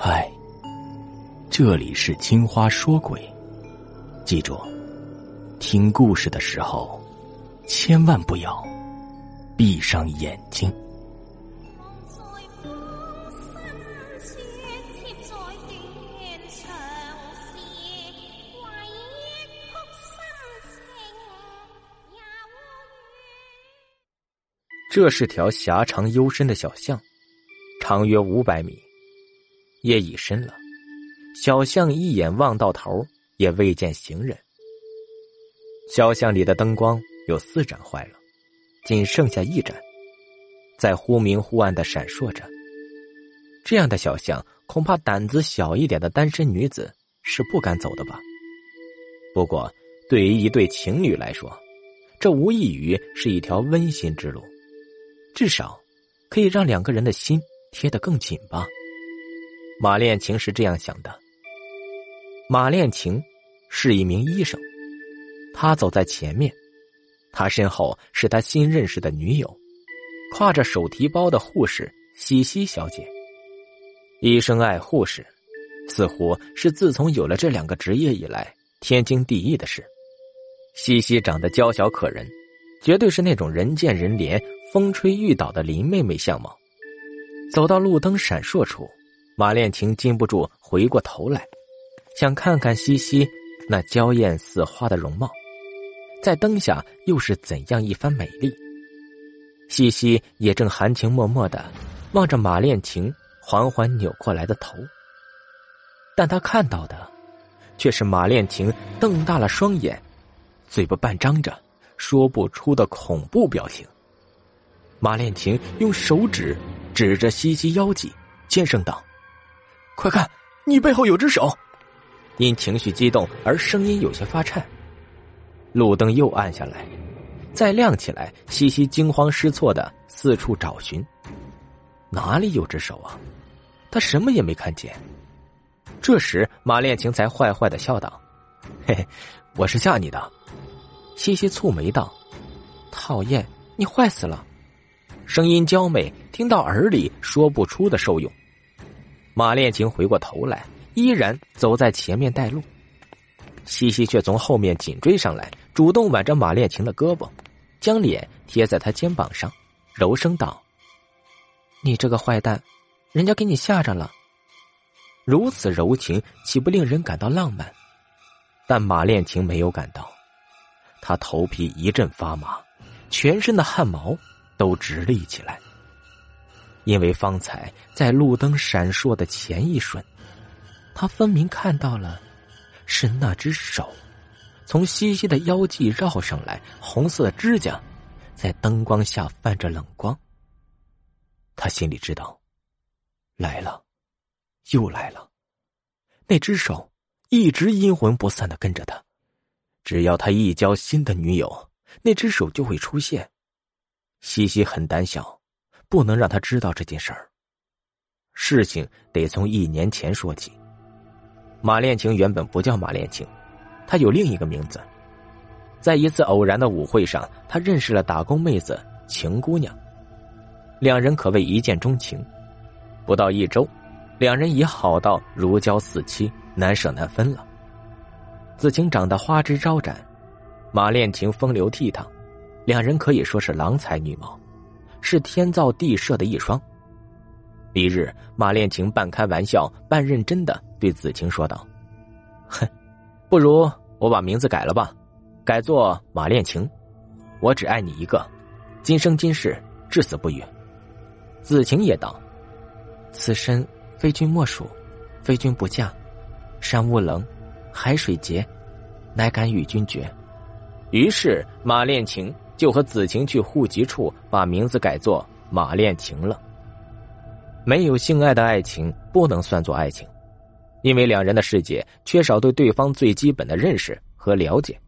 嗨，这里是青花说鬼，记住，听故事的时候千万不要闭上眼睛。这是条狭长幽深的小巷，长约五百米。夜已深了，小巷一眼望到头，也未见行人。小巷里的灯光有四盏坏了，仅剩下一盏，在忽明忽暗的闪烁着。这样的小巷，恐怕胆子小一点的单身女子是不敢走的吧。不过，对于一对情侣来说，这无异于是一条温馨之路，至少可以让两个人的心贴得更紧吧。马恋情是这样想的。马恋情是一名医生，他走在前面，他身后是他新认识的女友，挎着手提包的护士西西小姐。医生爱护士，似乎是自从有了这两个职业以来天经地义的事。西西长得娇小可人，绝对是那种人见人怜、风吹雨倒的林妹妹相貌。走到路灯闪烁处。马恋情禁不住回过头来，想看看西西那娇艳似花的容貌，在灯下又是怎样一番美丽。西西也正含情脉脉的望着马恋情缓缓扭过来的头，但他看到的却是马恋情瞪大了双眼，嘴巴半张着，说不出的恐怖表情。马恋情用手指指着西西腰际，尖声道。快看，你背后有只手！因情绪激动而声音有些发颤。路灯又暗下来，再亮起来。西西惊慌失措的四处找寻，哪里有只手啊？他什么也没看见。这时，马恋情才坏坏的笑道：“嘿嘿，我是吓你的。”西西蹙眉道：“讨厌，你坏死了！”声音娇美，听到耳里说不出的受用。马恋情回过头来，依然走在前面带路。西西却从后面紧追上来，主动挽着马恋情的胳膊，将脸贴在他肩膀上，柔声道：“你这个坏蛋，人家给你吓着了。”如此柔情，岂不令人感到浪漫？但马恋情没有感到，他头皮一阵发麻，全身的汗毛都直立起来。因为方才在路灯闪烁的前一瞬，他分明看到了，是那只手，从西西的腰际绕上来，红色的指甲，在灯光下泛着冷光。他心里知道，来了，又来了，那只手一直阴魂不散的跟着他，只要他一交新的女友，那只手就会出现。西西很胆小。不能让他知道这件事儿。事情得从一年前说起。马恋情原本不叫马恋情，他有另一个名字。在一次偶然的舞会上，他认识了打工妹子晴姑娘，两人可谓一见钟情。不到一周，两人已好到如胶似漆，难舍难分了。子晴长得花枝招展，马恋情风流倜傥，两人可以说是郎才女貌。是天造地设的一双。一日，马恋情半开玩笑半认真的对子晴说道：“哼，不如我把名字改了吧，改做马恋情。我只爱你一个，今生今世，至死不渝。”子晴也道：“此身非君莫属，非君不嫁。山无棱，海水结，乃敢与君绝。”于是，马恋情。就和子晴去户籍处把名字改作马恋情了。没有性爱的爱情不能算作爱情，因为两人的世界缺少对对方最基本的认识和了解。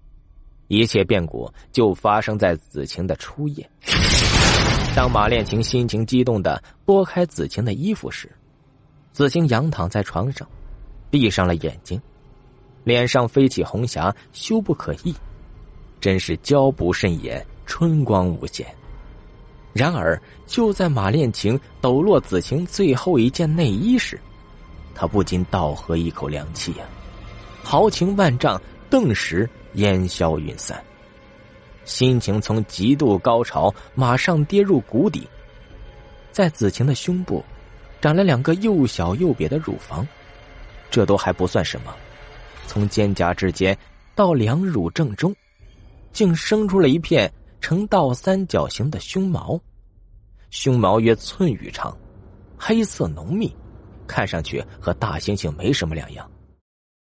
一切变故就发生在子晴的初夜。当马恋情心情激动的拨开子晴的衣服时，子晴仰躺在床上，闭上了眼睛，脸上飞起红霞，羞不可抑，真是娇不甚言。春光无限。然而，就在马恋情抖落子晴最后一件内衣时，他不禁倒喝一口凉气呀，豪情万丈，顿时烟消云散，心情从极度高潮马上跌入谷底。在子晴的胸部，长了两个又小又瘪的乳房，这都还不算什么，从肩胛之间到两乳正中，竟生出了一片呈倒三角形的胸毛，胸毛约寸余长，黑色浓密，看上去和大猩猩没什么两样。